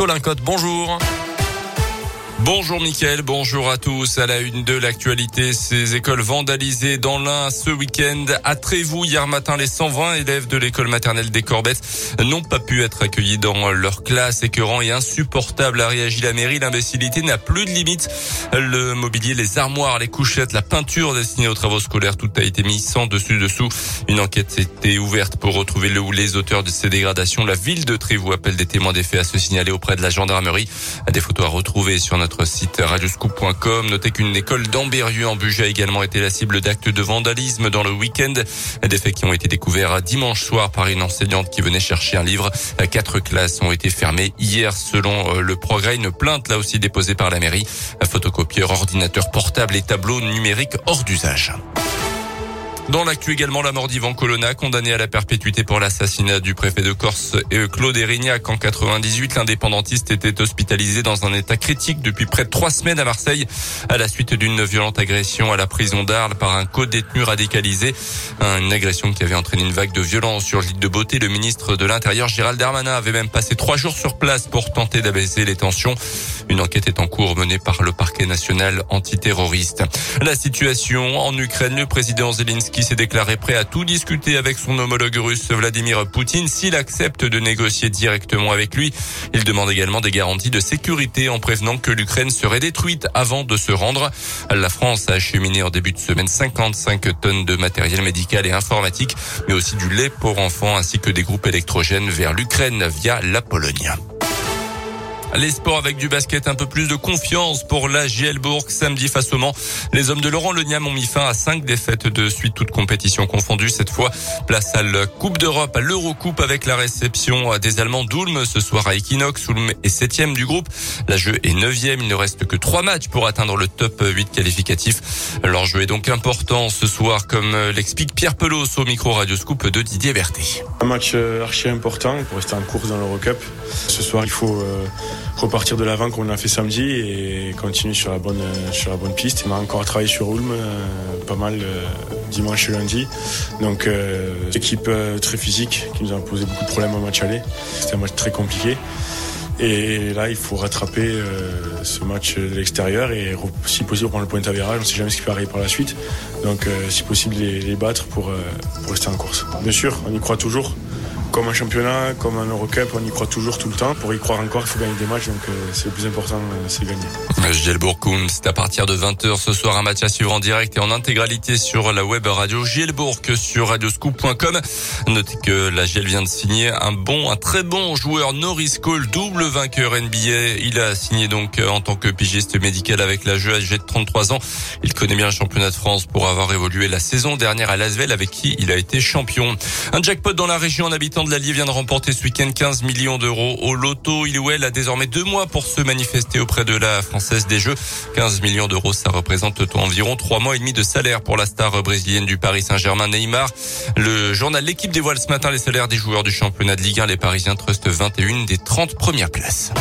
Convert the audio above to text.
Colin Cotte. Bonjour. Bonjour Mickaël, bonjour à tous. À la une de l'actualité, ces écoles vandalisées dans l'Ain ce week-end. À Trévoux, hier matin, les 120 élèves de l'école maternelle des Corbettes n'ont pas pu être accueillis dans leur classe. Écœurant et insupportable a réagi la mairie. L'imbécilité n'a plus de limite. Le mobilier, les armoires, les couchettes, la peinture destinée aux travaux scolaires, tout a été mis sans dessus-dessous. Une enquête été ouverte pour retrouver le ou les auteurs de ces dégradations. La ville de Trévoux appelle des témoins des faits à se signaler auprès de la gendarmerie. Des photos à retrouver sur notre notre site radioscoop.com. Notez qu'une école d'Ambérieux en Bugey a également été la cible d'actes de vandalisme dans le week-end. Des faits qui ont été découverts dimanche soir par une enseignante qui venait chercher un livre. Quatre classes ont été fermées hier selon euh, le progrès. Une plainte là aussi déposée par la mairie. Photocopieur, ordinateur portable et tableau numérique hors d'usage. Dans l'actu également, la mort d'Ivan Colonna, condamné à la perpétuité pour l'assassinat du préfet de Corse et Claude Erignac en 98. L'indépendantiste était hospitalisé dans un état critique depuis près de trois semaines à Marseille à la suite d'une violente agression à la prison d'Arles par un co-détenu radicalisé. Une agression qui avait entraîné une vague de violence sur Gilles de Beauté. Le ministre de l'Intérieur, Gérald Darmanin, avait même passé trois jours sur place pour tenter d'abaisser les tensions. Une enquête est en cours menée par le parquet national antiterroriste. La situation en Ukraine, le président Zelensky s'est déclaré prêt à tout discuter avec son homologue russe Vladimir Poutine s'il accepte de négocier directement avec lui. Il demande également des garanties de sécurité en prévenant que l'Ukraine serait détruite avant de se rendre. La France a acheminé en début de semaine 55 tonnes de matériel médical et informatique, mais aussi du lait pour enfants ainsi que des groupes électrogènes vers l'Ukraine via la Pologne. Les sports avec du basket, un peu plus de confiance pour la Gielbourg samedi face au Mans. Les hommes de Laurent Leniam ont mis fin à cinq défaites de suite, toutes compétitions confondues. Cette fois, place à la Coupe d'Europe, à l'Eurocoupe avec la réception des Allemands d'Ulm ce soir à Equinox. Ulm est septième du groupe. La jeu est neuvième. Il ne reste que trois matchs pour atteindre le top 8 qualificatif. Leur jeu est donc important ce soir, comme l'explique Pierre Pelos au micro Radio Scoop de Didier Berthet. Un match euh, archi important pour rester en course dans l'Eurocup. Ce soir, il faut euh, repartir de l'avant qu'on a fait samedi et continuer sur la bonne, sur la bonne piste. On a encore travaillé sur Ulm, euh, pas mal euh, dimanche et lundi. Donc, euh, équipe très physique qui nous a posé beaucoup de problèmes au match aller. C'était un match très compliqué. Et là, il faut rattraper ce match de l'extérieur et si possible prendre le point d'avérage. On ne sait jamais ce qui peut arriver par la suite. Donc, si possible, les, les battre pour, pour rester en course. Bien sûr, on y croit toujours comme un championnat, comme un Eurocup, on y croit toujours tout le temps. Pour y croire encore, il faut gagner des matchs, donc euh, c'est le plus important, euh, c'est gagner. Gielbourg c'est à partir de 20h ce soir un match à suivre en direct et en intégralité sur la web radio Gielbourg sur radioscoop.com. Notez que la Giel vient de signer un bon, un très bon joueur Norris Cole, double vainqueur NBA. Il a signé donc euh, en tant que pigiste médical avec la jeu âgé de 33 ans. Il connaît bien le championnat de France pour avoir évolué la saison dernière à Lasvel avec qui il a été champion. Un jackpot dans la région en habitant de l'Allier vient de remporter ce week-end 15 millions d'euros au loto. Il ou elle a désormais deux mois pour se manifester auprès de la Française des Jeux. 15 millions d'euros, ça représente environ trois mois et demi de salaire pour la star brésilienne du Paris Saint-Germain, Neymar. Le journal L'équipe dévoile ce matin les salaires des joueurs du championnat de Ligue 1. Les Parisiens trustent 21 des 30 premières places.